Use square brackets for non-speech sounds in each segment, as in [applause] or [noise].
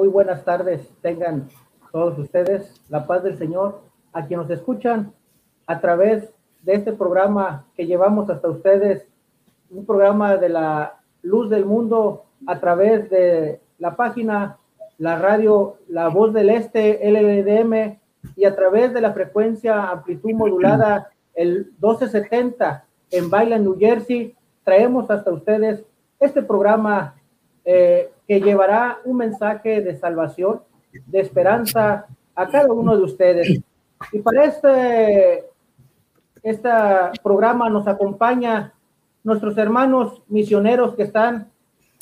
Muy buenas tardes, tengan todos ustedes la paz del Señor, a quienes nos escuchan a través de este programa que llevamos hasta ustedes, un programa de la luz del mundo a través de la página, la radio La Voz del Este, LDM, y a través de la frecuencia amplitud modulada, el 1270 en Baila, New Jersey, traemos hasta ustedes este programa eh, que llevará un mensaje de salvación, de esperanza a cada uno de ustedes. Y para este, este programa nos acompaña nuestros hermanos misioneros que están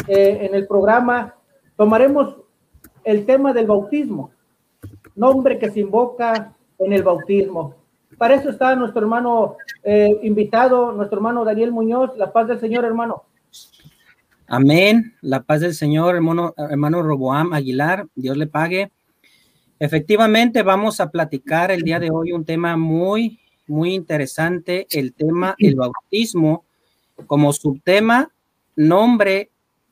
eh, en el programa. Tomaremos el tema del bautismo, nombre que se invoca en el bautismo. Para eso está nuestro hermano eh, invitado, nuestro hermano Daniel Muñoz. La paz del Señor, hermano. Amén. La paz del Señor, hermano, hermano Roboam Aguilar. Dios le pague. Efectivamente, vamos a platicar el día de hoy un tema muy, muy interesante, el tema el bautismo como subtema, nombre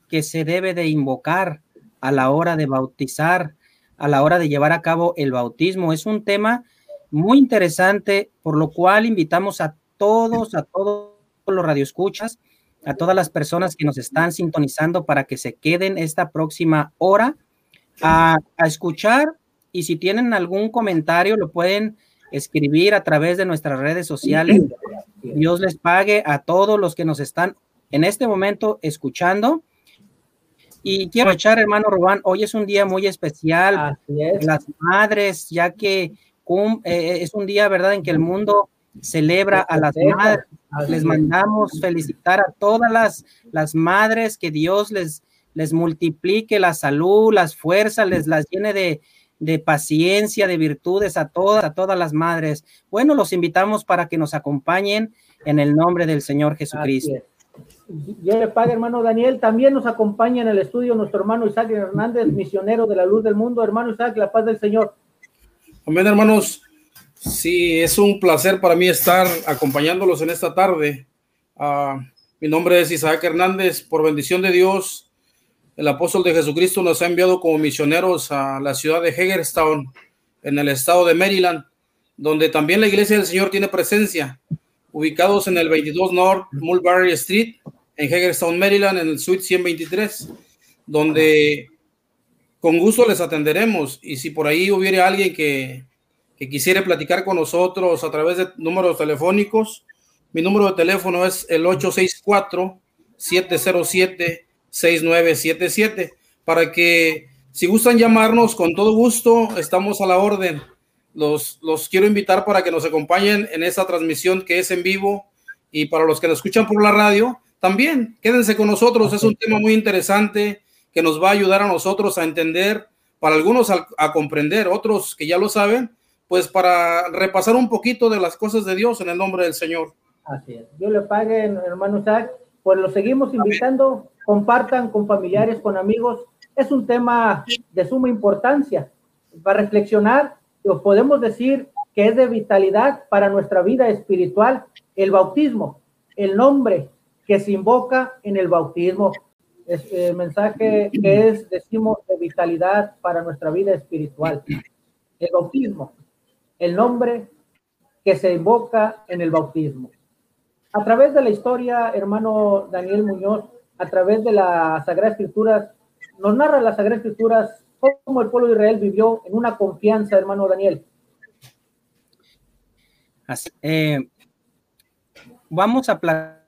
que se debe de invocar a la hora de bautizar, a la hora de llevar a cabo el bautismo. Es un tema muy interesante, por lo cual invitamos a todos, a todos los radioescuchas, a todas las personas que nos están sintonizando para que se queden esta próxima hora a, escuchar y si tienen algún comentario lo pueden escribir a través de nuestras redes sociales. Dios les pague a todos los que nos están en este momento escuchando. Y quiero echar, hermano Rubán, hoy es un día muy especial. Las madres, ya que eh, es un día, ¿verdad?, en que el mundo celebra a las madres. Les mandamos felicitar a todas las, las madres, que Dios les, les multiplique la salud, las fuerzas, les las llene de, de paciencia, de virtudes a todas, a todas las madres. Bueno, los invitamos para que nos acompañen en el nombre del Señor Jesucristo. Yo le pague, hermano Daniel. También nos acompaña en el estudio nuestro hermano Isaac Hernández, misionero de la luz del mundo. Hermano Isaac, la paz del Señor. Amén, hermanos. Sí, es un placer para mí estar acompañándolos en esta tarde. Uh, mi nombre es Isaac Hernández. Por bendición de Dios, el apóstol de Jesucristo nos ha enviado como misioneros a la ciudad de Hagerstown, en el estado de Maryland, donde también la iglesia del Señor tiene presencia, ubicados en el 22 North Mulberry Street, en Hagerstown, Maryland, en el suite 123, donde con gusto les atenderemos. Y si por ahí hubiera alguien que que quisiera platicar con nosotros a través de números telefónicos, mi número de teléfono es el 864-707-6977 para que si gustan llamarnos con todo gusto, estamos a la orden. Los, los quiero invitar para que nos acompañen en esta transmisión que es en vivo y para los que nos escuchan por la radio, también quédense con nosotros. Es un tema muy interesante que nos va a ayudar a nosotros a entender, para algunos a, a comprender, otros que ya lo saben, pues para repasar un poquito de las cosas de Dios en el nombre del Señor. Así es. Dios le pague, hermano Isaac. Pues lo seguimos invitando, compartan con familiares, con amigos. Es un tema de suma importancia. Para reflexionar, podemos decir que es de vitalidad para nuestra vida espiritual el bautismo, el nombre que se invoca en el bautismo. Es el mensaje que es, decimos, de vitalidad para nuestra vida espiritual. El bautismo el nombre que se invoca en el bautismo. A través de la historia, hermano Daniel Muñoz, a través de la Sagrada Escritura, nos narra la Sagrada Escritura cómo el pueblo de Israel vivió en una confianza, hermano Daniel. Así, eh, vamos a platicar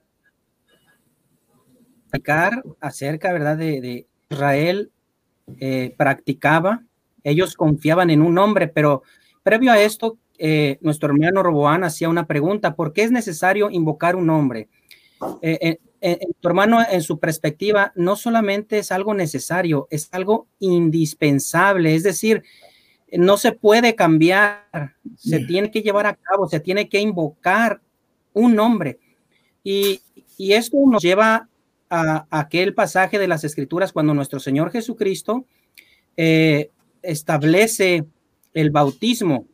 acerca, ¿verdad?, de, Israel eh, practicaba, ellos confiaban en un hombre, pero Previo a esto, eh, nuestro hermano Roboán hacía una pregunta, ¿por qué es necesario invocar un nombre? eh, tu hermano en su perspectiva no solamente es algo necesario, es algo indispensable, es decir, no se puede cambiar, se tiene que llevar a cabo, se tiene que invocar un nombre. Y, esto nos lleva a, aquel pasaje de las escrituras cuando nuestro Señor Jesucristo eh, establece el bautismo,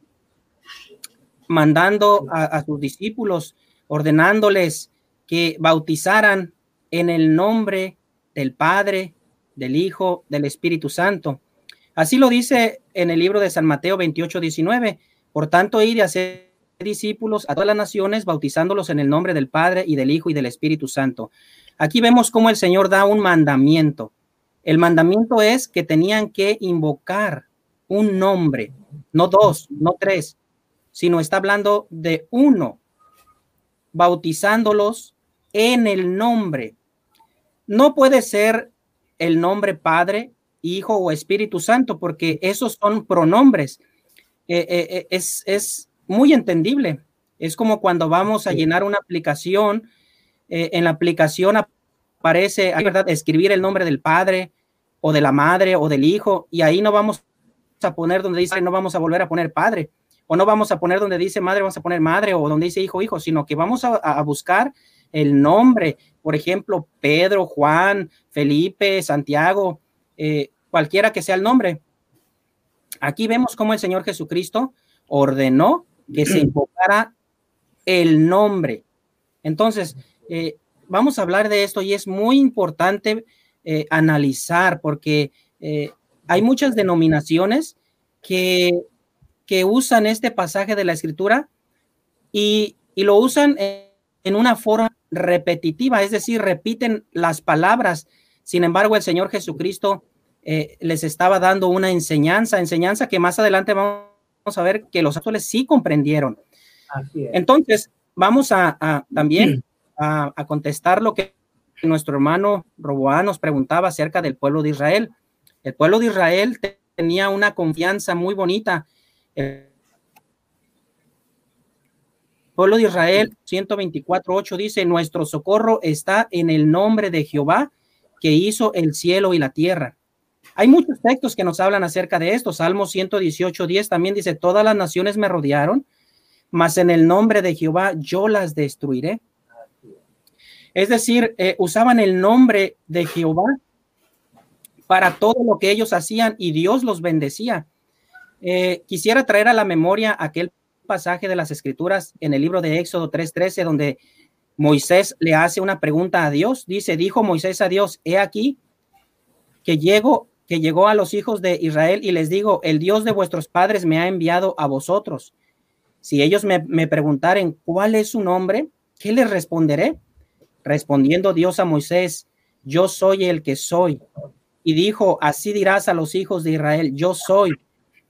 mandando a, sus discípulos, ordenándoles que bautizaran en el nombre del Padre, del Hijo, del Espíritu Santo. Así lo dice en el libro de San Mateo 28, 19. Por tanto, ir y hacer discípulos a todas las naciones, bautizándolos en el nombre del Padre y del Hijo y del Espíritu Santo. Aquí vemos cómo el Señor da un mandamiento. El mandamiento es que tenían que invocar un nombre, no dos, no tres, sino está hablando de uno, bautizándolos en el nombre. No puede ser el nombre Padre, Hijo o Espíritu Santo, porque esos son pronombres. Eh, eh, eh, es, es, muy entendible. Es como cuando vamos a llenar una aplicación, en la aplicación aparece, verdad, escribir el nombre del padre o de la madre o del hijo, y ahí no vamos a poner donde dice, no vamos a volver a poner padre, o no vamos a poner donde dice madre, vamos a poner madre, o donde dice hijo, hijo, sino que vamos a, a buscar el nombre, por ejemplo, Pedro, Juan, Felipe, Santiago, eh, cualquiera que sea el nombre. Aquí vemos cómo el Señor Jesucristo ordenó que se [clears throat] invocara el nombre. Entonces, eh, vamos a hablar de esto y es muy importante eh, analizar porque eh, hay muchas denominaciones que, que, usan este pasaje de la escritura y, y lo usan en, en una forma repetitiva, es decir, repiten las palabras. Sin embargo, el Señor Jesucristo eh, les estaba dando una enseñanza, enseñanza que más adelante vamos a ver que los apóstoles sí comprendieron. Entonces, vamos a, también a, contestar lo que nuestro hermano Roboán nos preguntaba acerca del pueblo de Israel. El pueblo de Israel tenía una confianza muy bonita. El pueblo de Israel 124.8 dice, nuestro socorro está en el nombre de Jehová que hizo el cielo y la tierra. Hay muchos textos que nos hablan acerca de esto. Salmo 118, 10 también dice, todas las naciones me rodearon, mas en el nombre de Jehová yo las destruiré. Es decir, eh, usaban el nombre de Jehová para todo lo que ellos hacían y Dios los bendecía. Eh, quisiera traer a la memoria aquel pasaje de las escrituras en el libro de Éxodo 3:13, donde Moisés le hace una pregunta a Dios. Dice, dijo Moisés a Dios, he aquí que llego que llegó a los hijos de Israel y les digo, el Dios de vuestros padres me ha enviado a vosotros. Si ellos me, me preguntaren cuál es su nombre, ¿qué les responderé? Respondiendo Dios a Moisés, yo soy el que soy. Y dijo, así dirás a los hijos de Israel, yo soy,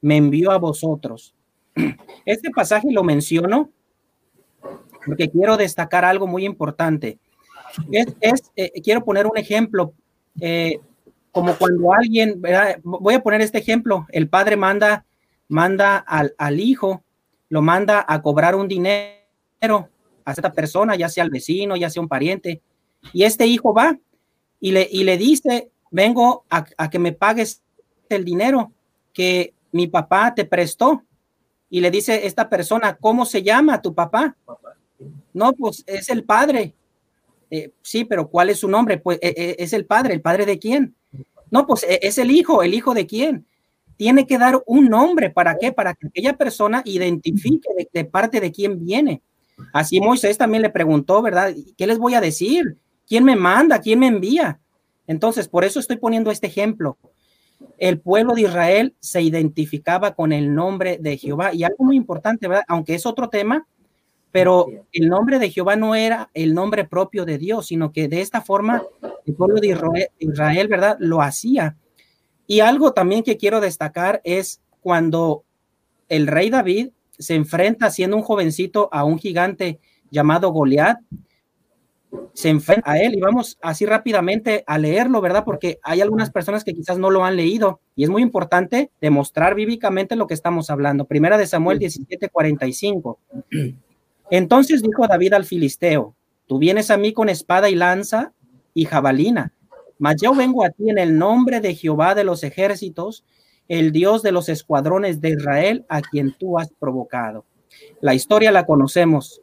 me envió a vosotros. [clears throat] Este pasaje lo menciono porque quiero destacar algo muy importante. Es, eh, quiero poner un ejemplo. Eh, como cuando alguien, voy a poner este ejemplo, el padre manda, manda al, al hijo, lo manda a cobrar un dinero a esta persona, ya sea al vecino, ya sea un pariente, y este hijo va y le, y le dice, vengo a, a que me pagues el dinero que mi papá te prestó. Y le dice esta persona, ¿cómo se llama tu papá? No, pues es el padre. Eh, sí, pero ¿cuál es su nombre? Pues eh, eh, es el padre. ¿El padre de quién? No, pues es el hijo, el hijo de quién. Tiene que dar un nombre. ¿Para qué? Para que aquella persona identifique de, parte de quién viene. Así Moisés también le preguntó, ¿verdad? ¿Qué les voy a decir? ¿Quién me manda? ¿Quién me envía? Entonces, por eso estoy poniendo este ejemplo. El pueblo de Israel se identificaba con el nombre de Jehová. Y algo muy importante, ¿verdad? Aunque es otro tema, pero el nombre de Jehová no era el nombre propio de Dios, sino que de esta forma el pueblo de Israel, ¿verdad? Lo hacía. Y algo también que quiero destacar es cuando el rey David se enfrenta siendo un jovencito a un gigante llamado Goliat, se enfrenta a él y vamos así rápidamente a leerlo, ¿verdad? Porque hay algunas personas que quizás no lo han leído y es muy importante demostrar bíblicamente lo que estamos hablando. Primera de Samuel 17:45. Entonces dijo David al filisteo, Tú vienes a mí con espada y lanza y jabalina, mas yo vengo a ti en el nombre de Jehová de los ejércitos, el Dios de los escuadrones de Israel, a quien tú has provocado. La historia la conocemos.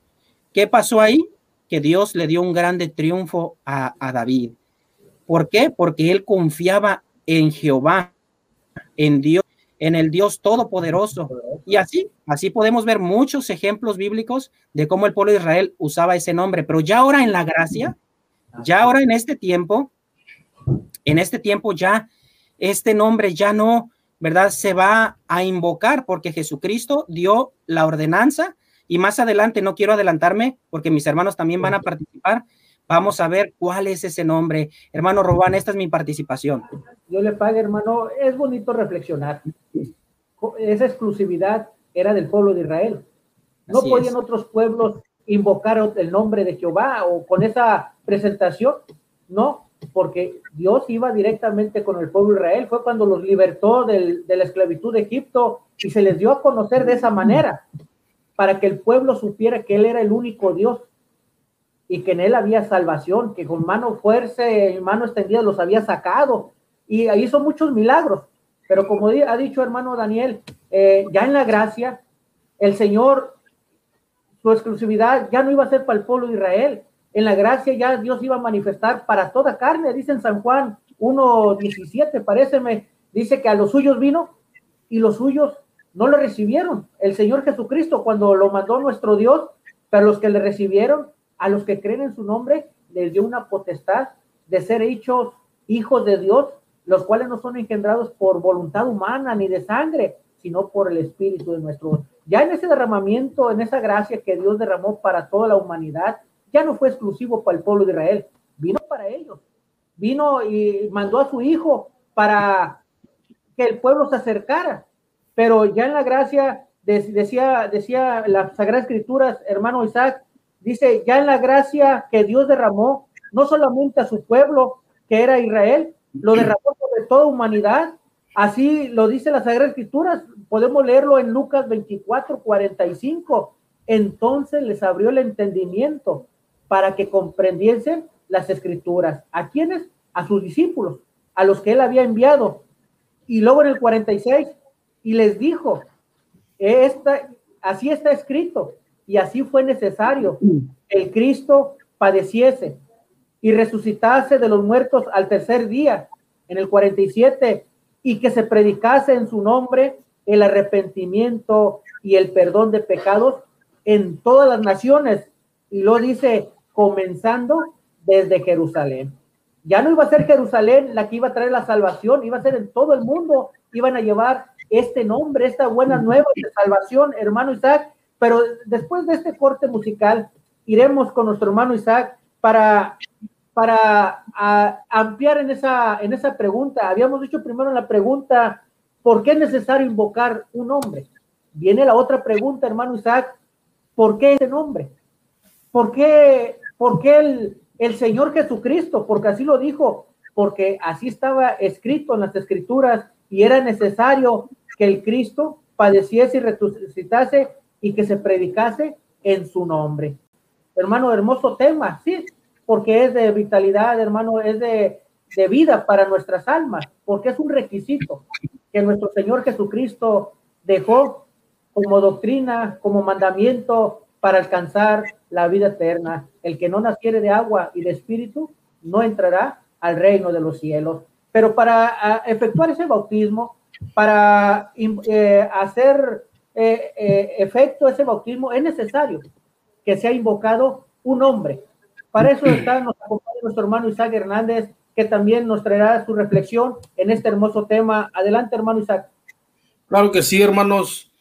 ¿Qué pasó ahí? Que Dios le dio un grande triunfo a, a David. ¿Por qué? Porque él confiaba en Jehová, en Dios, en el Dios todopoderoso. Y así, así podemos ver muchos ejemplos bíblicos de cómo el pueblo de Israel usaba ese nombre. Pero ya ahora en la gracia, ya ahora en este tiempo, en este tiempo ya este nombre ya no, ¿verdad? Se va a invocar porque Jesucristo dio la ordenanza y más adelante, no quiero adelantarme porque mis hermanos también van a participar. Vamos a ver cuál es ese nombre. Hermano Robán, esta es mi participación. Yo le pague, hermano. Es bonito reflexionar. Esa exclusividad era del pueblo de Israel. No Así podían es. otros pueblos invocar el nombre de Jehová o con esa presentación. No, porque Dios iba directamente con el pueblo de Israel, fue cuando los libertó del, de la esclavitud de Egipto y se les dio a conocer de esa manera, para que el pueblo supiera que Él era el único Dios y que en Él había salvación, que con mano fuerza y mano extendida los había sacado. Y hizo muchos milagros. Pero como ha dicho hermano Daniel, eh, ya en la gracia, el Señor, su exclusividad ya no iba a ser para el pueblo de Israel, en la gracia ya Dios iba a manifestar para toda carne, dice en San Juan 1.17, paréceme, dice que a los suyos vino y los suyos no lo recibieron. El Señor Jesucristo, cuando lo mandó nuestro Dios, para los que le recibieron, a los que creen en su nombre, les dio una potestad de ser hechos hijos de Dios, los cuales no son engendrados por voluntad humana ni de sangre, sino por el Espíritu de nuestro. Ya en ese derramamiento, en esa gracia que Dios derramó para toda la humanidad, ya no fue exclusivo para el pueblo de Israel, vino para ellos. Vino y mandó a su hijo para que el pueblo se acercara. Pero ya en la gracia, decía, decía la Sagrada Escrituras, hermano Isaac, dice, ya en la gracia que Dios derramó, no solamente a su pueblo, que era Israel, lo derramó sobre toda humanidad. Así lo dice la Sagrada Escrituras. Podemos leerlo en Lucas 24, 45. Entonces les abrió el entendimiento para que comprendiesen las escrituras. ¿A quiénes? A sus discípulos, a los que él había enviado. Y luego en el 46, y les dijo, esta, así está escrito, y así fue necesario el Cristo padeciese y resucitase de los muertos al tercer día, en el 47, y que se predicase en su nombre el arrepentimiento y el perdón de pecados en todas las naciones. Y lo dice, comenzando desde Jerusalén. Ya no iba a ser Jerusalén la que iba a traer la salvación, iba a ser en todo el mundo, iban a llevar este nombre, esta buena nueva de salvación, hermano Isaac. Pero después de este corte musical, iremos con nuestro hermano Isaac para, para ampliar en esa, en esa pregunta. Habíamos dicho primero la pregunta, ¿por qué es necesario invocar un nombre? Viene la otra pregunta, hermano Isaac, ¿por qué ese nombre? ¿Por qué porque el, el Señor Jesucristo? Porque así lo dijo, porque así estaba escrito en las escrituras y era necesario que el Cristo padeciese y resucitase y que se predicase en su nombre. Hermano, hermoso tema, sí, porque es de vitalidad, hermano, es de, de vida para nuestras almas, porque es un requisito que nuestro Señor Jesucristo dejó como doctrina, como mandamiento para alcanzar la vida eterna. El que no naciere de agua y de espíritu no entrará al reino de los cielos. Pero para efectuar ese bautismo, para eh, hacer eh, eh, efecto ese bautismo, es necesario que sea invocado un hombre. Para eso está, nos acompaña nuestro hermano Isaac Hernández, que también nos traerá su reflexión en este hermoso tema. Adelante, hermano Isaac. Claro que sí, hermanos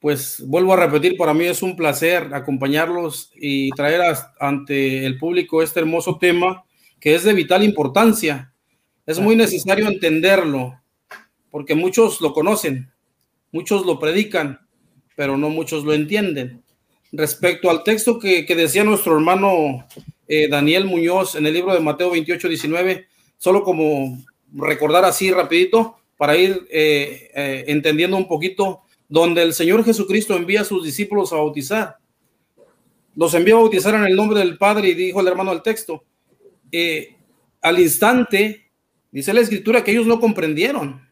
pues vuelvo a repetir, para mí es un placer acompañarlos y traer ante el público este hermoso tema que es de vital importancia. Es muy necesario entenderlo, porque muchos lo conocen, muchos lo predican, pero no muchos lo entienden. Respecto al texto que, decía nuestro hermano eh, Daniel Muñoz en el libro de Mateo 28, 19, solo como recordar así rapidito para ir eh, eh, entendiendo un poquito donde el Señor Jesucristo envía a sus discípulos a bautizar. los envió a bautizar en el nombre del Padre y dijo el hermano al texto, eh, al instante, dice la escritura que ellos no comprendieron,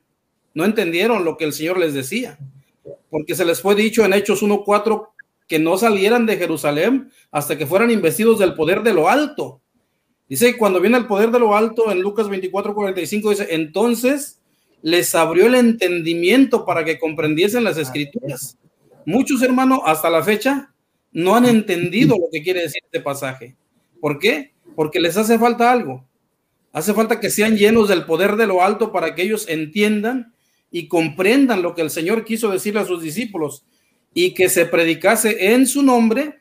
no entendieron lo que el Señor les decía, porque se les fue dicho en Hechos 1.4 que no salieran de Jerusalén hasta que fueran investidos del poder de lo alto. Dice, cuando viene el poder de lo alto, en Lucas 24.45 dice, entonces les abrió el entendimiento para que comprendiesen las escrituras. Muchos hermanos hasta la fecha no han entendido lo que quiere decir este pasaje. ¿Por qué? Porque les hace falta algo. Hace falta que sean llenos del poder de lo alto para que ellos entiendan y comprendan lo que el Señor quiso decirle a sus discípulos y que se predicase en su nombre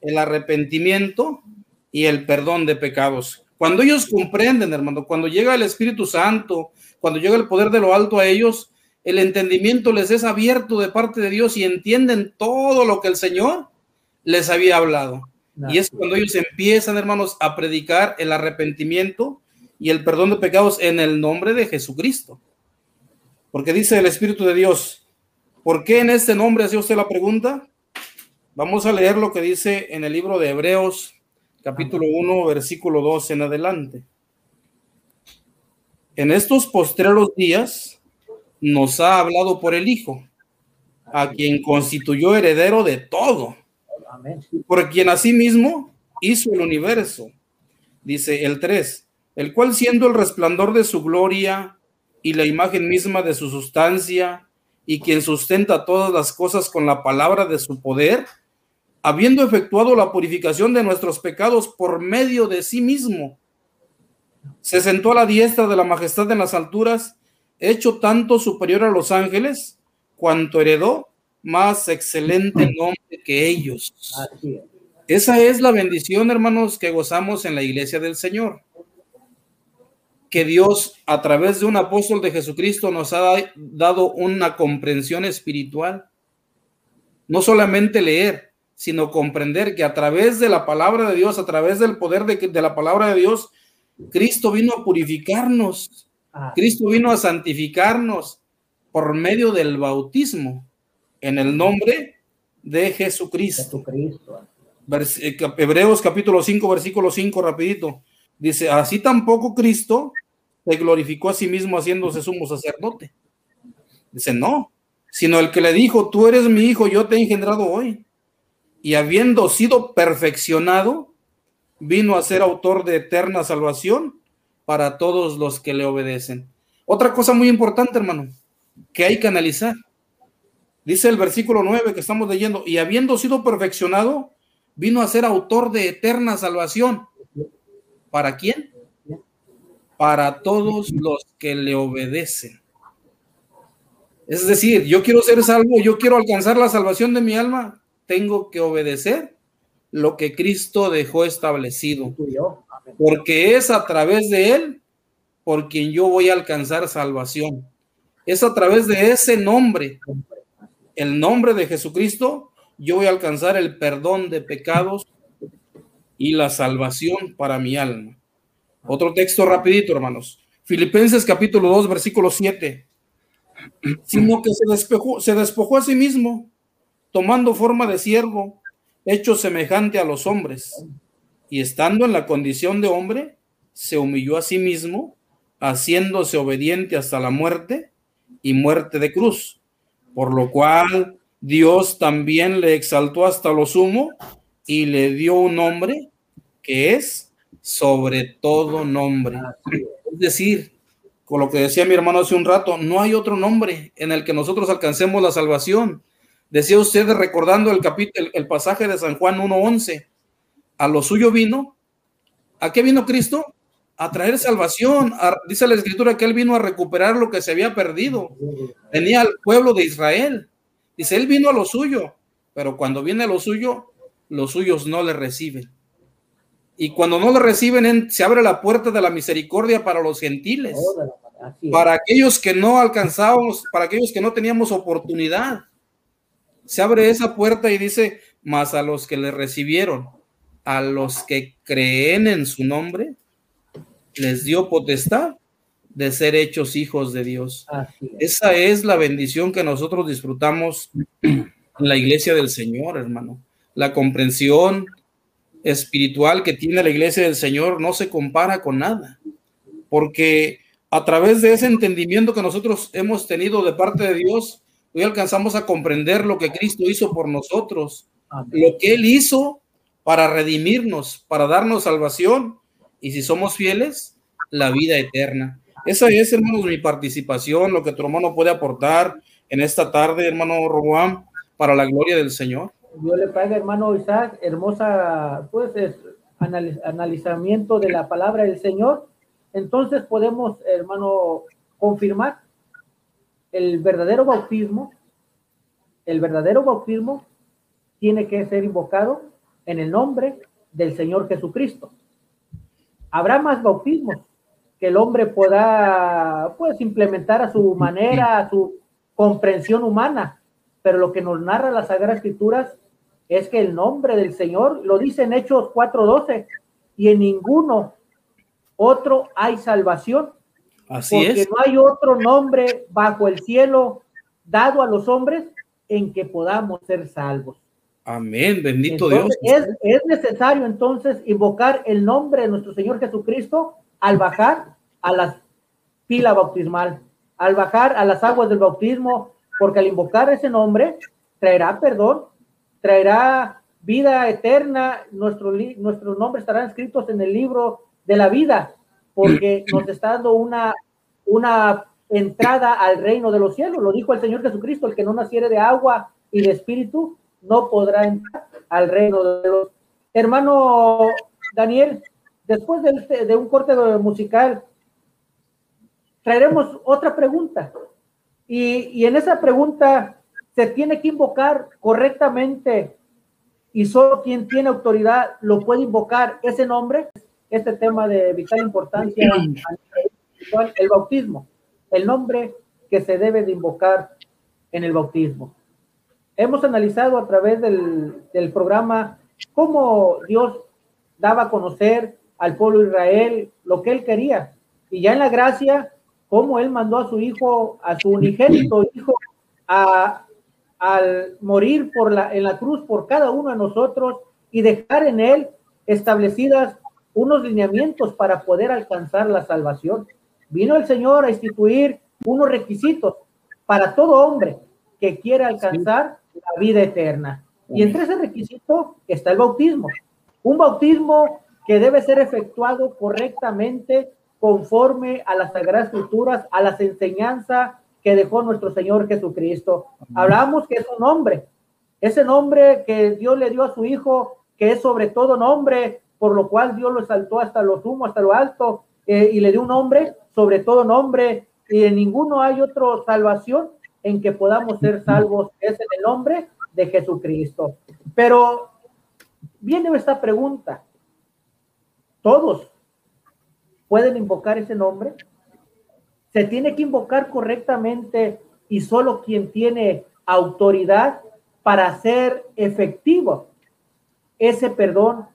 el arrepentimiento y el perdón de pecados. Cuando ellos comprenden, hermano, cuando llega el Espíritu Santo, cuando llega el poder de lo alto a ellos, el entendimiento les es abierto de parte de Dios y entienden todo lo que el Señor les había hablado. Y es cuando ellos empiezan, hermanos, a predicar el arrepentimiento y el perdón de pecados en el nombre de Jesucristo. Porque dice el Espíritu de Dios, ¿Por qué en este nombre hace usted la pregunta? Vamos a leer lo que dice en el libro de Hebreos, capítulo 1, versículo 2 en adelante. En estos postreros días nos ha hablado por el Hijo, a quien constituyó heredero de todo, por quien asimismo hizo el universo. Dice el 3, el cual siendo el resplandor de su gloria y la imagen misma de su sustancia, y quien sustenta todas las cosas con la palabra de su poder, habiendo efectuado la purificación de nuestros pecados por medio de sí mismo, se sentó a la diestra de la majestad en las alturas, hecho tanto superior a los ángeles, cuanto heredó más excelente [clears throat] nombre que ellos. Esa es la bendición, hermanos, que gozamos en la iglesia del Señor que Dios a través de un apóstol de Jesucristo nos ha dado una comprensión espiritual. No solamente leer, sino comprender que a través de la palabra de Dios, a través del poder de, de la palabra de Dios, Cristo vino a purificarnos. Ah. Cristo vino a santificarnos por medio del bautismo en el nombre de Jesucristo. Eh, Hebreos capítulo 5, versículo 5, rapidito. Dice, así tampoco Cristo se glorificó a sí mismo haciéndose sumo sacerdote. Dice, no, sino el que le dijo, tú eres mi hijo, yo te he engendrado hoy. Y habiendo sido perfeccionado, vino a ser autor de eterna salvación para todos los que le obedecen. Otra cosa muy importante, hermano, que hay que analizar. Dice el versículo 9 que estamos leyendo, y habiendo sido perfeccionado, vino a ser autor de eterna salvación. ¿Para quién? Para todos los que le obedecen. Es decir, yo quiero ser salvo, yo quiero alcanzar la salvación de mi alma, tengo que obedecer lo que Cristo dejó establecido, porque es a través de Él por quien yo voy a alcanzar salvación. Es a través de ese nombre, el nombre de Jesucristo, yo voy a alcanzar el perdón de pecados y la salvación para mi alma. Otro texto rapidito, hermanos. Filipenses capítulo 2, versículo 7. [clears throat] Sino que se despojó, se despojó a sí mismo, tomando forma de siervo, hecho semejante a los hombres, y estando en la condición de hombre, se humilló a sí mismo, haciéndose obediente hasta la muerte y muerte de cruz, por lo cual Dios también le exaltó hasta lo sumo y le dio un nombre que es sobre todo nombre. Es decir, con lo que decía mi hermano hace un rato, no hay otro nombre en el que nosotros alcancemos la salvación. Decía usted recordando el capítulo, el pasaje de San Juan 1:11, a lo suyo vino. ¿A qué vino Cristo? A traer salvación. dice la escritura que él vino a recuperar lo que se había perdido. Tenía al pueblo de Israel. Dice, él vino a lo suyo, pero cuando viene a lo suyo, los suyos no le reciben. Y cuando no lo reciben, se abre la puerta de la misericordia para los gentiles, para aquellos que no alcanzamos, para aquellos que no teníamos oportunidad. Se abre esa puerta y dice, más a los que le recibieron, a los que creen en su nombre, les dio potestad de ser hechos hijos de Dios. Esa es la bendición que nosotros disfrutamos en la iglesia del Señor, hermano. la comprensión espiritual que tiene la iglesia del Señor no se compara con nada, porque a través de ese entendimiento que nosotros hemos tenido de parte de Dios, hoy alcanzamos a comprender lo que Cristo hizo por nosotros, lo que Él hizo para redimirnos, para darnos salvación, y si somos fieles, la vida eterna. Esa es, hermanos, mi participación, lo que tu hermano puede aportar en esta tarde, hermano Roboam, para la gloria del Señor. Dios le pague, hermano Isaac, hermosa, pues, analizamiento de la palabra del Señor. Entonces podemos, hermano, confirmar el verdadero bautismo, el verdadero bautismo tiene que ser invocado en el nombre del Señor Jesucristo. Habrá más bautismos que el hombre pueda, pues, implementar a su manera, a su comprensión humana, pero lo que nos narra las Sagradas Escrituras es que el nombre del Señor, lo dice en Hechos 4:12, y en ninguno otro hay salvación. Así porque no hay otro nombre bajo el cielo dado a los hombres en que podamos ser salvos. Amén, bendito Dios. Es, es necesario entonces invocar el nombre de nuestro Señor Jesucristo al bajar a la pila bautismal, al bajar a las aguas del bautismo, porque al invocar ese nombre traerá perdón, traerá vida eterna, nuestro, nuestros nombres estarán escritos en el libro de la vida, porque [clears throat] nos está dando una, una entrada al reino de los cielos. Lo dijo el Señor Jesucristo, el que no naciere de agua y de espíritu, no podrá entrar al reino de los... Hermano Daniel, después de, este, de un corte musical, traeremos otra pregunta. Y, y en esa pregunta se tiene que invocar correctamente y solo quien tiene autoridad lo puede invocar ese nombre, este tema de vital importancia, el bautismo, el nombre que se debe de invocar en el bautismo. Hemos analizado a través del, del programa cómo Dios daba a conocer al pueblo Israel lo que él quería. Y ya en la gracia, cómo él mandó a su hijo, a su unigénito hijo, a, al morir por la, en la cruz por cada uno de nosotros y dejar en él establecidas unos lineamientos para poder alcanzar la salvación. Vino el Señor a instituir unos requisitos para todo hombre que quiera alcanzar la vida eterna. Y entre ese requisito está el bautismo. Un bautismo que debe ser efectuado correctamente conforme a las Sagradas Escrituras, a las enseñanzas que dejó nuestro Señor Jesucristo. Hablamos que es un nombre, ese nombre que Dios le dio a su Hijo, que es sobre todo nombre, por lo cual Dios lo saltó hasta lo sumo, hasta lo alto, eh, y le dio un nombre, sobre todo nombre, y en ninguno hay otra salvación en que podamos ser salvos, es en el nombre de Jesucristo. Pero viene esta pregunta, ¿todos pueden invocar ese nombre? Se tiene que invocar correctamente y solo quien tiene autoridad para hacer efectivo ese perdón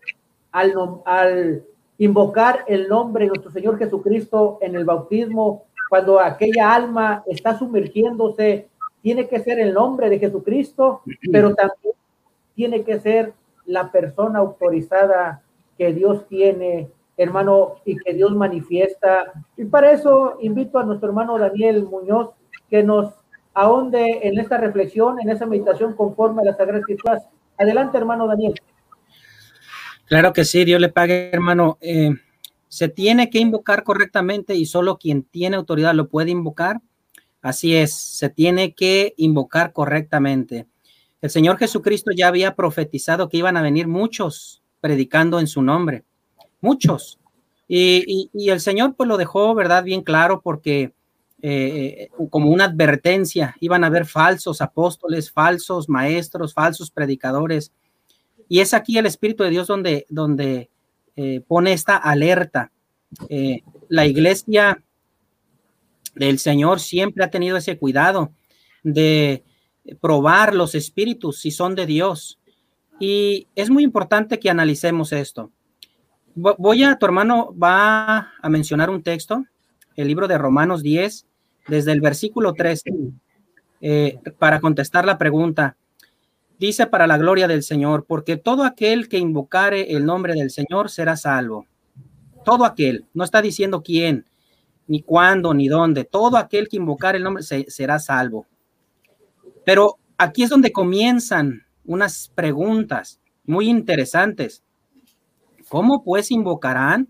al, al invocar el nombre de nuestro Señor Jesucristo en el bautismo, cuando aquella alma está sumergiéndose, tiene que ser el nombre de Jesucristo, pero [clears throat] también tiene que ser la persona autorizada que Dios tiene hermano, y que Dios manifiesta. Y para eso invito a nuestro hermano Daniel Muñoz que nos ahonde en esta reflexión, en esa meditación conforme a las Sagradas Escrituras. Adelante, hermano Daniel. Claro que sí, Dios le pague, hermano. Eh, se tiene que invocar correctamente y solo quien tiene autoridad lo puede invocar. Así es, se tiene que invocar correctamente. El Señor Jesucristo ya había profetizado que iban a venir muchos predicando en su nombre muchos. Y, el Señor pues lo dejó, ¿verdad? Bien claro porque eh, como una advertencia, iban a haber falsos apóstoles, falsos maestros, falsos predicadores. Y es aquí el Espíritu de Dios donde, donde eh, pone esta alerta. Eh, la iglesia del Señor siempre ha tenido ese cuidado de probar los espíritus si son de Dios. Y es muy importante que analicemos esto. Voy a, tu hermano va a mencionar un texto, el libro de Romanos 10, desde el versículo 3, eh, para contestar la pregunta. dice para la gloria del Señor, porque todo aquel que invocare el nombre del Señor será salvo. Todo aquel, no está diciendo quién, ni cuándo, ni dónde, todo aquel que invocare el nombre será salvo. Pero aquí es donde comienzan unas preguntas muy interesantes. ¿Cómo pues invocarán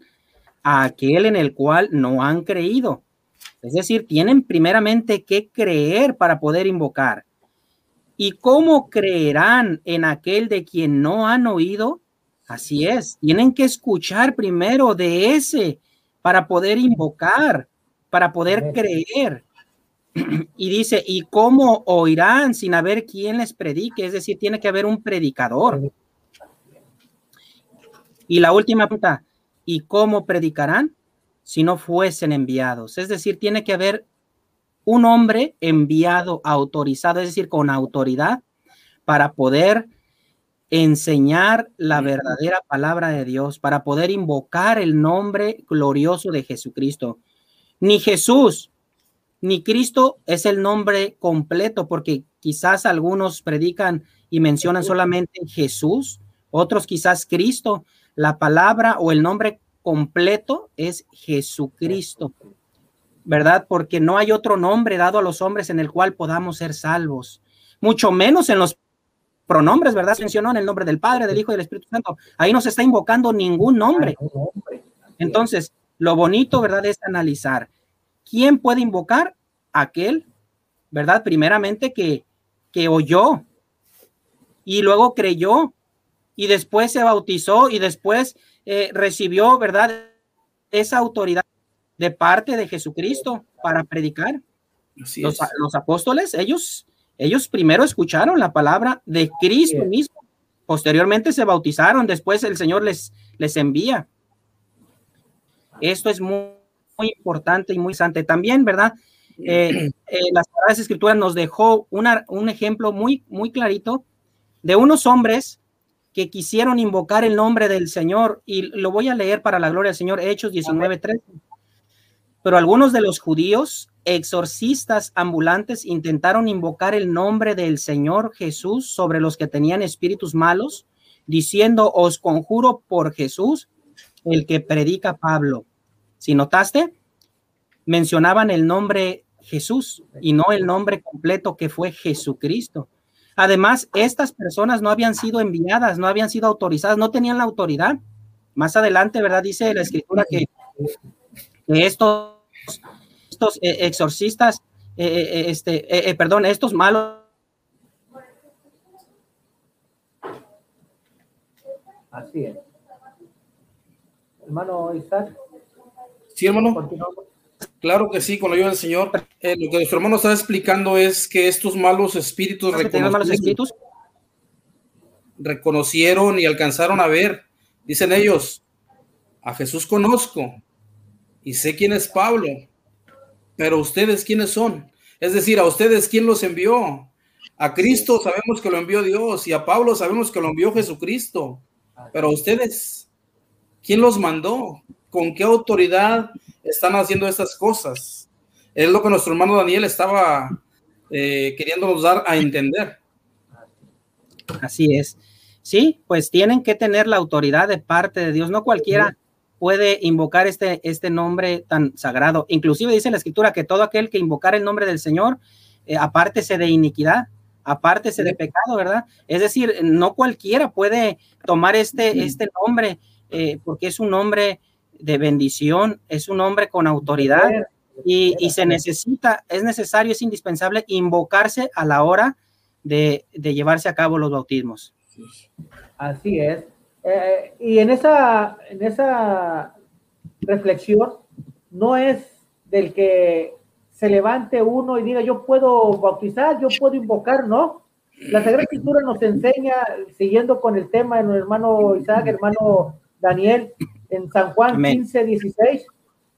a aquel en el cual no han creído? Es decir, tienen primeramente que creer para poder invocar. ¿Y cómo creerán en aquel de quien no han oído? Así es, tienen que escuchar primero de ese para poder invocar, para poder creer. [clears throat] Y dice, ¿y cómo oirán sin haber quien les predique? Es decir, tiene que haber un predicador. Y la última pregunta, ¿y cómo predicarán si no fuesen enviados? Es decir, tiene que haber un hombre enviado, autorizado, es decir, con autoridad para poder enseñar la verdadera palabra de Dios, para poder invocar el nombre glorioso de Jesucristo. Ni Jesús, ni Cristo es el nombre completo, porque quizás algunos predican y mencionan solamente Jesús, otros quizás Cristo. La palabra o el nombre completo es Jesucristo. ¿verdad? Porque no hay otro nombre dado a los hombres en el cual podamos ser salvos, mucho menos en los pronombres, ¿verdad? Se mencionó en el nombre del Padre, del Hijo y del Espíritu Santo. Ahí no se está invocando ningún nombre. Entonces, lo bonito, ¿verdad? Es analizar quién puede invocar aquel, ¿verdad? Primeramente que, que oyó y luego creyó y después se bautizó y después eh, recibió, ¿verdad? Esa autoridad de parte de Jesucristo para predicar. Los, apóstoles, ellos, ellos primero escucharon la palabra de Cristo mismo, posteriormente se bautizaron, después el Señor les, les envía. Esto es muy, muy importante y muy sante. También, ¿verdad? Eh, [clears throat] eh, las Sagradas Escrituras nos dejó una, un ejemplo muy, muy clarito de unos hombres que quisieron invocar el nombre del Señor, y lo voy a leer para la gloria del Señor, Hechos 19.3. Pero algunos de los judíos, exorcistas ambulantes, intentaron invocar el nombre del Señor Jesús sobre los que tenían espíritus malos, diciendo, os conjuro por Jesús, el que predica Pablo. Si notaste, mencionaban el nombre Jesús y no el nombre completo que fue Jesucristo. Además, estas personas no habían sido enviadas, no habían sido autorizadas, no tenían la autoridad. Más adelante, ¿verdad? Dice la escritura que estos, estos eh, exorcistas, eh, eh, este, perdón, estos malos. Así es. Hermano Isaac. Sí, hermano. Claro que sí, con la ayuda del Señor. lo que nuestro hermano está explicando es que estos malos espíritus, malos espíritus reconocieron y alcanzaron a ver, dicen ellos, a Jesús conozco, y sé quién es Pablo, pero ustedes quiénes son. Es decir, a ustedes quién los envió. A Cristo sabemos que lo envió Dios y a Pablo sabemos que lo envió Jesucristo. Pero a ustedes, ¿quién los mandó? ¿Con qué autoridad están haciendo estas cosas? Es lo que nuestro hermano Daniel estaba eh, queriéndonos dar a entender. Así es. Sí, pues tienen que tener la autoridad de parte de Dios, no cualquiera puede invocar este, este nombre tan sagrado. Inclusive dice la escritura que todo aquel que invocar el nombre del Señor, eh, apártese de iniquidad, apártese de pecado, ¿verdad? Es decir, no cualquiera puede tomar este, este nombre eh, porque es un nombre de bendición, es un nombre con autoridad y, y, se necesita, es necesario, es indispensable invocarse a la hora de, de llevarse a cabo los bautismos. Así es. Eh, y en esa, en esa reflexión no es del que se levante uno y diga yo puedo bautizar, yo puedo invocar, no. La Sagrada Escritura nos enseña, siguiendo con el tema de nuestro hermano Isaac, hermano Daniel, en San Juan 15, 16,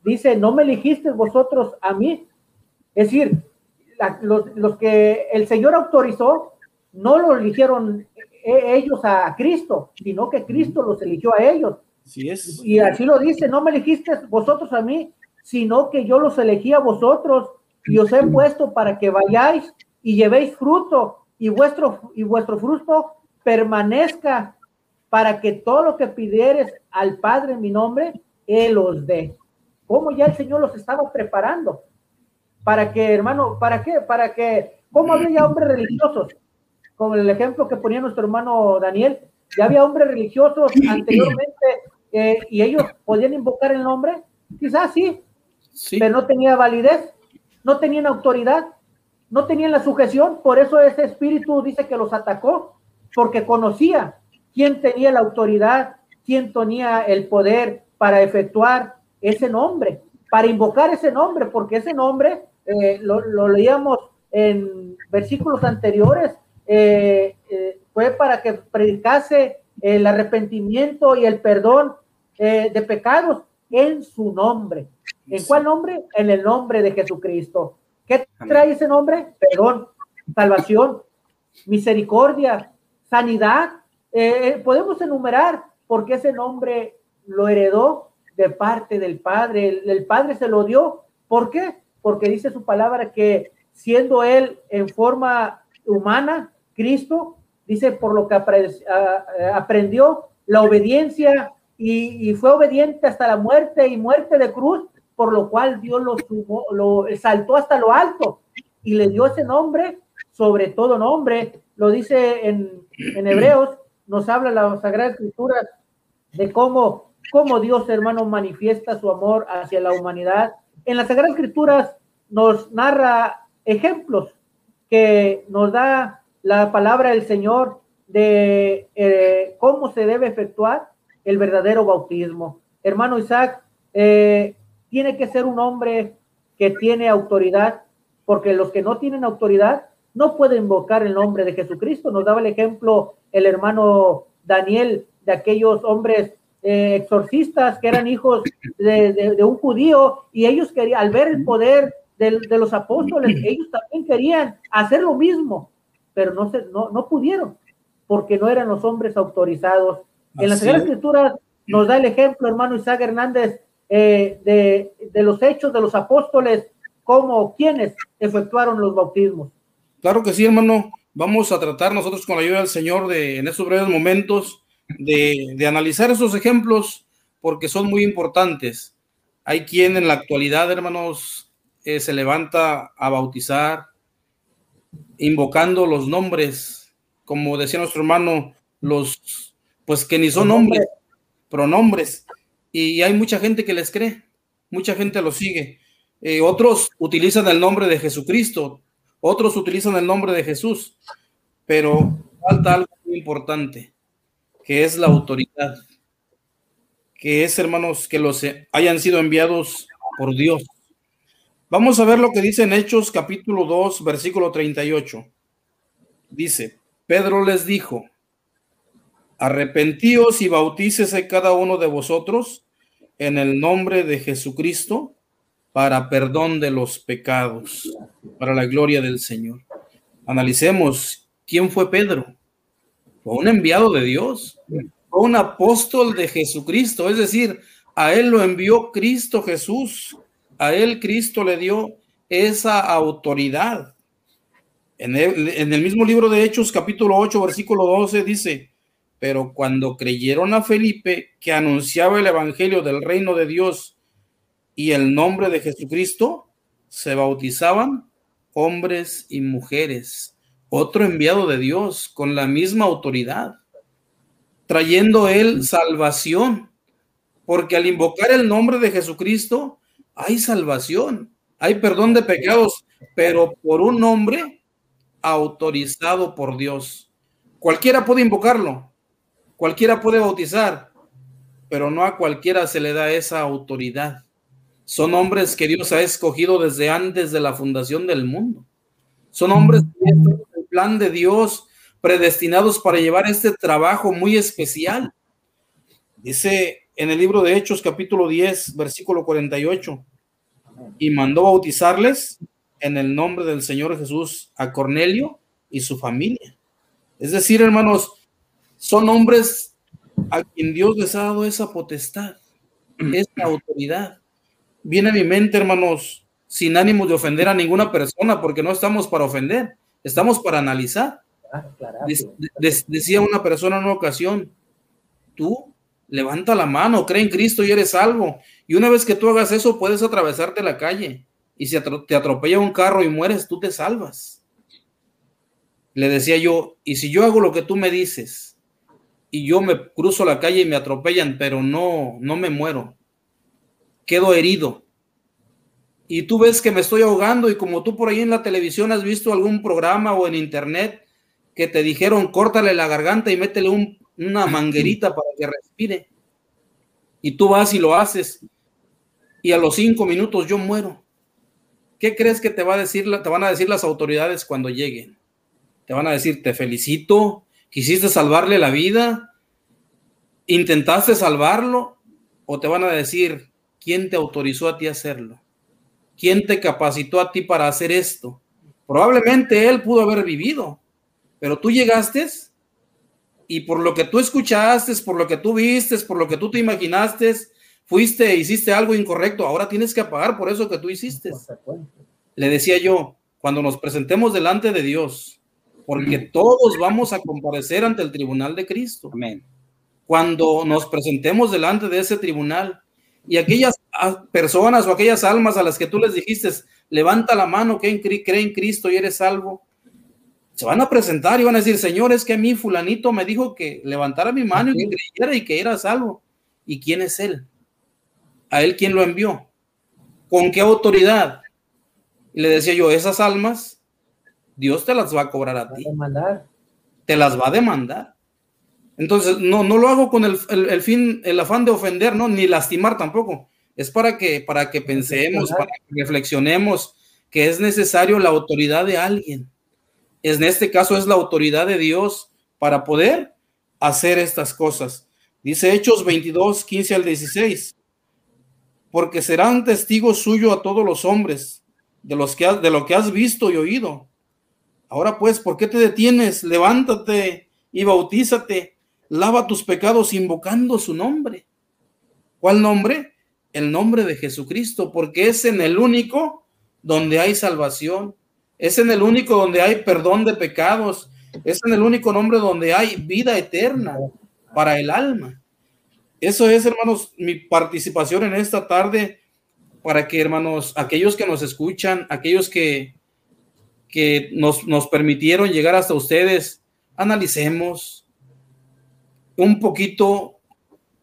dice, no me elegiste vosotros a mí. Es decir, los, los, que el Señor autorizó, no lo eligieron e, ellos a Cristo, sino que Cristo los eligió a ellos. es. Y así lo dice, no me elegiste vosotros a mí, sino que yo los elegí a vosotros y os he puesto para que vayáis y llevéis fruto y vuestro, y vuestro fruto permanezca para que todo lo que pidieres al Padre en mi nombre, Él os dé. Como ya el Señor los estaba preparando. Para que, hermano, ¿para qué? Para que, ¿cómo había hombres religiosos? Con el ejemplo que ponía nuestro hermano Daniel, ya había hombres religiosos anteriormente eh, y ellos podían invocar el nombre. Quizás sí, sí, pero no tenía validez, no tenían autoridad, no tenían la sujeción. Por eso ese espíritu dice que los atacó, porque conocía quién tenía la autoridad, quién tenía el poder para efectuar ese nombre, para invocar ese nombre, porque ese nombre eh, lo, leíamos en versículos anteriores, eh, eh, fue para que predicase el arrepentimiento y el perdón de pecados en su nombre. ¿En cuál nombre? En el nombre de Jesucristo. ¿Qué trae ese nombre? Perdón, salvación, misericordia, sanidad, eh, eh, podemos enumerar porque ese nombre lo heredó de parte del Padre. El, Padre se lo dio. ¿Por qué? Porque dice su palabra que siendo Él en forma humana, Cristo, dice por lo que aprendió la obediencia y, fue obediente hasta la muerte y muerte de cruz, por lo cual Dios lo, lo saltó hasta lo alto y le dio ese nombre sobre todo nombre. Lo dice en, en Hebreos nos habla la Sagrada Escritura de cómo, cómo Dios, hermano, manifiesta su amor hacia la humanidad. En las Sagradas Escrituras nos narra ejemplos que nos da la palabra del Señor de eh, cómo se debe efectuar el verdadero bautismo. Hermano Isaac, eh, tiene que ser un hombre que tiene autoridad, porque los que no tienen autoridad no pueden invocar el nombre de Jesucristo. Nos daba el ejemplo el hermano Daniel de aquellos hombres eh, exorcistas que eran hijos de, un judío y ellos querían, al ver el poder de, los apóstoles, ellos también querían hacer lo mismo, pero no, se, no, no pudieron porque no eran los hombres autorizados. En las Escrituras nos da el ejemplo, hermano Isaac Hernández, eh, de, de los hechos de los apóstoles, como quienes efectuaron los bautismos. Claro que sí, hermano vamos a tratar nosotros con la ayuda del Señor de, en estos breves momentos de, de analizar esos ejemplos porque son muy importantes. Hay quien en la actualidad, hermanos, eh, se levanta a bautizar, invocando los nombres, como decía nuestro hermano, los, pues que ni son nombres, pronombres. Y hay mucha gente que les cree, mucha gente lo sigue. Eh, otros utilizan el nombre de Jesucristo, otros utilizan el nombre de Jesús, pero falta algo muy importante, que es la autoridad, que es, hermanos, que los hayan sido enviados por Dios. Vamos a ver lo que dice en Hechos capítulo 2, versículo 38. Dice, Pedro les dijo, arrepentíos y bautícese cada uno de vosotros en el nombre de Jesucristo para perdón de los pecados, para la gloria del Señor. Analicemos quién fue Pedro. Fue un enviado de Dios, fue un apóstol de Jesucristo, es decir, a él lo envió Cristo Jesús, a él Cristo le dio esa autoridad. En el, en el mismo libro de Hechos, capítulo 8, versículo 12, dice, pero cuando creyeron a Felipe, que anunciaba el Evangelio del reino de Dios, y el nombre de Jesucristo se bautizaban hombres y mujeres. Otro enviado de Dios con la misma autoridad, trayendo él salvación, porque al invocar el nombre de Jesucristo hay salvación, hay perdón de pecados, pero por un nombre autorizado por Dios. Cualquiera puede invocarlo, cualquiera puede bautizar, pero no a cualquiera se le da esa autoridad. Son hombres que Dios ha escogido desde antes de la fundación del mundo. Son hombres que están el plan de Dios, predestinados para llevar este trabajo muy especial. Dice en el libro de Hechos capítulo 10, versículo 48, y mandó bautizarles en el nombre del Señor Jesús a Cornelio y su familia. Es decir, hermanos, son hombres a quien Dios les ha dado esa potestad, [clears throat] esa autoridad viene a mi mente, hermanos, sin ánimo de ofender a ninguna persona, porque no estamos para ofender, estamos para analizar. decía una persona en una ocasión, tú levanta la mano, cree en Cristo y eres salvo. Y una vez que tú hagas eso, puedes atravesarte la calle. Y si te atropella un carro y mueres, tú te salvas. Le decía yo, y si yo hago lo que tú me dices, y yo me cruzo la calle y me atropellan, pero no, no me muero, quedo herido. Y tú ves que me estoy ahogando y como tú por ahí en la televisión has visto algún programa o en internet que te dijeron córtale la garganta y métele una [laughs] manguerita para que respire. Y tú vas y lo haces. Y a los cinco minutos yo muero. ¿Qué crees que te, va a decir, te van a decir las autoridades cuando lleguen? Te van a decir, te felicito, quisiste salvarle la vida, intentaste salvarlo, o te van a decir, ¿quién te autorizó a ti a hacerlo? ¿Quién te capacitó a ti para hacer esto? Probablemente él pudo haber vivido, pero tú llegaste y por lo que tú escuchaste, por lo que tú viste, por lo que tú te imaginaste, fuiste e hiciste algo incorrecto, ahora tienes que pagar por eso que tú hiciste. Le decía yo, cuando nos presentemos delante de Dios, porque todos vamos a comparecer ante el tribunal de Cristo. Amén. Cuando nos presentemos delante de ese tribunal y aquellas personas o aquellas almas a las que tú les dijiste, levanta la mano que cree en Cristo y eres salvo, se van a presentar y van a decir, Señor, es que a mí fulanito me dijo que levantara mi mano y que creyera y que era salvo. ¿Y quién es él? ¿A él quién lo envió? ¿Con qué autoridad? Y le decía yo, esas almas Dios te las va a cobrar a ti. Te las va a demandar. Entonces, no, no lo hago con el, fin, el afán de ofender, ¿no? Ni lastimar tampoco. Es para que, para que pensemos, para que reflexionemos que es necesario la autoridad de alguien. En este caso es la autoridad de Dios para poder hacer estas cosas. Dice Hechos 22, 15 al 16. Porque serán testigos suyos a todos los hombres de, los que, de lo que has visto y oído Ahora pues, ¿por qué te detienes? Levántate y bautízate. Lava tus pecados invocando su nombre. ¿Cuál nombre? El nombre de Jesucristo, porque es en el único donde hay salvación. Es en el único donde hay perdón de pecados. Es en el único nombre donde hay vida eterna para el alma. Eso es, hermanos, mi participación en esta tarde para que, hermanos, aquellos que nos escuchan, aquellos que que nos, nos permitieron llegar hasta ustedes, analicemos un poquito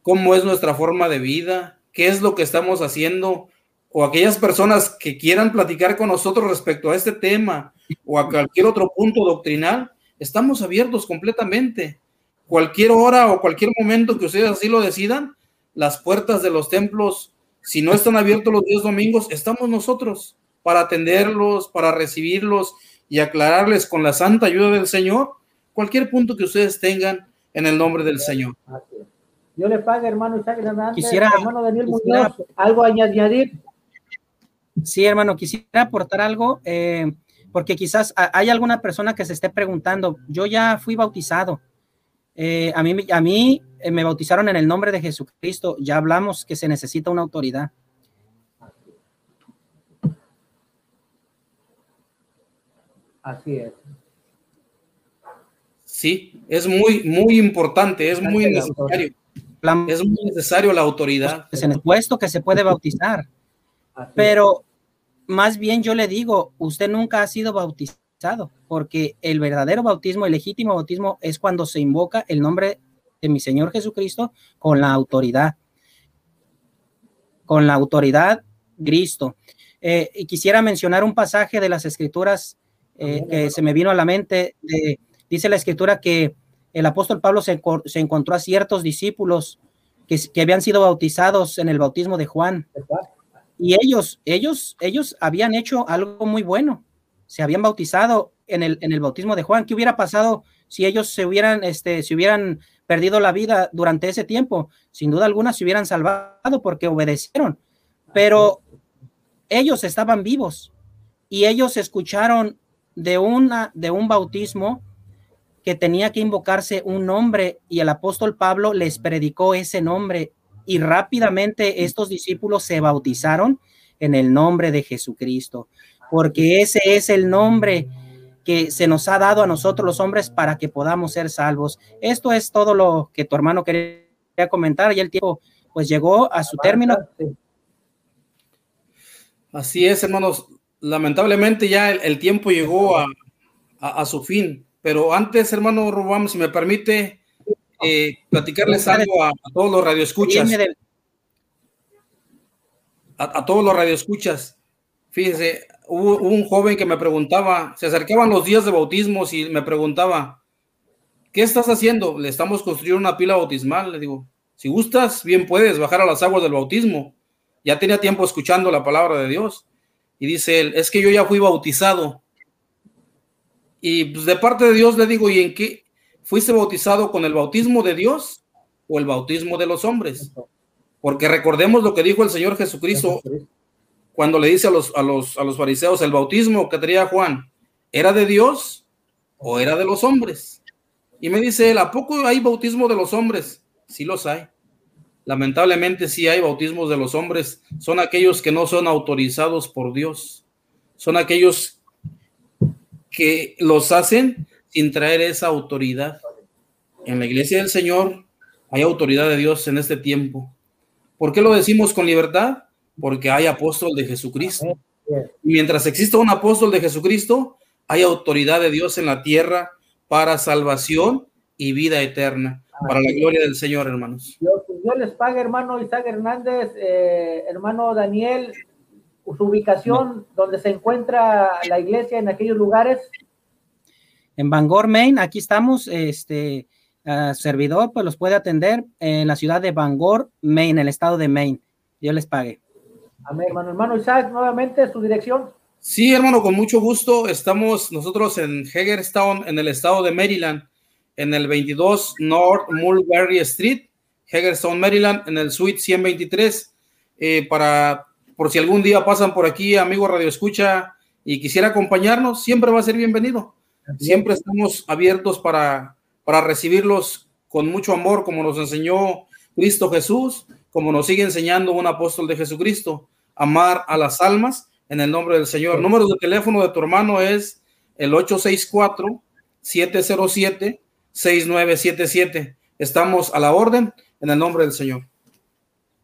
cómo es nuestra forma de vida, qué es lo que estamos haciendo, o aquellas personas que quieran platicar con nosotros respecto a este tema o a cualquier otro punto doctrinal, estamos abiertos completamente. Cualquier hora o cualquier momento que ustedes así lo decidan, las puertas de los templos, si no están abiertos los días domingos, estamos nosotros para atenderlos, para recibirlos y aclararles con la santa ayuda del Señor cualquier punto que ustedes tengan en el nombre del Señor. Yo le pago, hermano Isaac quisiera, hermano Daniel Muñoz, algo añadir. Sí, hermano, quisiera aportar algo, eh, porque quizás hay alguna persona que se esté preguntando, yo ya fui bautizado, eh, a mí, a mí eh, me bautizaron en el nombre de Jesucristo, ya hablamos que se necesita una autoridad. Así es. Sí, es muy, muy importante, es muy necesario. Es muy necesario la autoridad. Es en el puesto que se puede bautizar. Pero más bien yo le digo, usted nunca ha sido bautizado, porque el verdadero bautismo, el legítimo bautismo es cuando se invoca el nombre de mi Señor Jesucristo con la autoridad. Con la autoridad Cristo. Eh, y quisiera mencionar un pasaje de las Escrituras eh, que se me vino a la mente. Dice la escritura que el apóstol Pablo se, encontró a ciertos discípulos que, que, habían sido bautizados en el bautismo de Juan. Y ellos, ellos, ellos habían hecho algo muy bueno. Se habían bautizado en el, en el bautismo de Juan. ¿Qué hubiera pasado si ellos se hubieran, este, si hubieran perdido la vida durante ese tiempo? Sin duda alguna se hubieran salvado porque obedecieron. Pero ellos estaban vivos y ellos escucharon de, una, de un bautismo que tenía que invocarse un nombre y el apóstol Pablo les predicó ese nombre y rápidamente estos discípulos se bautizaron en el nombre de Jesucristo, porque ese es el nombre que se nos ha dado a nosotros los hombres para que podamos ser salvos. Esto es todo lo que tu hermano quería comentar y el tiempo pues llegó a su término. Así es, hermanos. Lamentablemente ya el, tiempo llegó a, su fin. Pero antes, hermano Robam, si me permite eh, platicarles algo a, todos los radioescuchas. A, a todos los radioescuchas. Fíjese, hubo, un joven que me preguntaba, se acercaban los días de bautismos y me preguntaba, ¿qué estás haciendo? Le estamos construyendo una pila bautismal. Le digo, si gustas, bien puedes bajar a las aguas del bautismo. Ya tenía tiempo escuchando la palabra de Dios. Y dice él, es que yo ya fui bautizado. Y pues de parte de Dios le digo, ¿y en qué? ¿Fuiste bautizado con el bautismo de Dios o el bautismo de los hombres? Porque recordemos lo que dijo el Señor Jesucristo cuando le dice a los, a los, a los fariseos, el bautismo que tenía Juan, ¿era de Dios o era de los hombres? Y me dice él, ¿a poco hay bautismo de los hombres? Sí los hay. Lamentablemente sí hay bautismos de los hombres. Son aquellos que no son autorizados por Dios. Son aquellos que los hacen sin traer esa autoridad. En la iglesia del Señor hay autoridad de Dios en este tiempo. ¿Por qué lo decimos con libertad? porque hay apóstol de Jesucristo. Mientras exista un apóstol de Jesucristo, hay autoridad de Dios en la tierra para salvación y vida eterna, para la gloria del Señor, hermanos. Dios, les pague, hermano Isaac Hernández, eh, hermano Daniel, su ubicación, donde se encuentra la iglesia en aquellos lugares. En Bangor, Maine, aquí estamos, este servidor, pues los puede atender en la ciudad de Bangor, Maine, el estado de Maine. Dios les pague. Amén, hermano. Hermano Isaac, nuevamente su dirección. Sí, hermano, con mucho gusto. Estamos nosotros en Hagerstown, en el estado de Maryland, en el 22 North Mulberry Street, Hagerstown, Maryland, en el suite 123. Eh, para, por si algún día pasan por aquí, amigo Radio Escucha, y quisiera acompañarnos, siempre va a ser bienvenido. Siempre estamos abiertos para, para recibirlos con mucho amor, como nos enseñó Cristo Jesús, como nos sigue enseñando un apóstol de Jesucristo amar a las almas en el nombre del Señor. El número de teléfono de tu hermano es el 864-707-6977. Estamos a la orden en el nombre del Señor.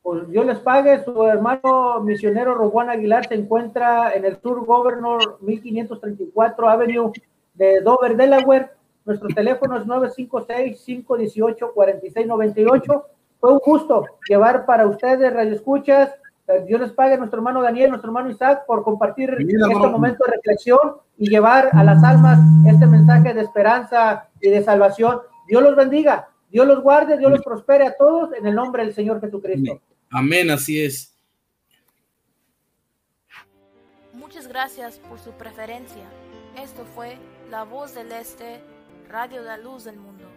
Pues Dios les pague. Su hermano misionero Robuán Aguilar se encuentra en el Sur Governor 1534 Avenue de Dover, Delaware. Nuestro teléfono es 956-518-4698. Fue un gusto llevar para ustedes, Radio Escuchas, Dios les pague a nuestro hermano Daniel, nuestro hermano Isaac, por compartir este momento de reflexión y llevar a las almas este mensaje de esperanza y de salvación. Dios los bendiga, Dios los guarde, Dios los prospere a todos en el nombre del Señor Jesucristo. Amén, así es. Muchas gracias por su preferencia. Esto fue La Voz del Este, Radio la Luz del Mundo.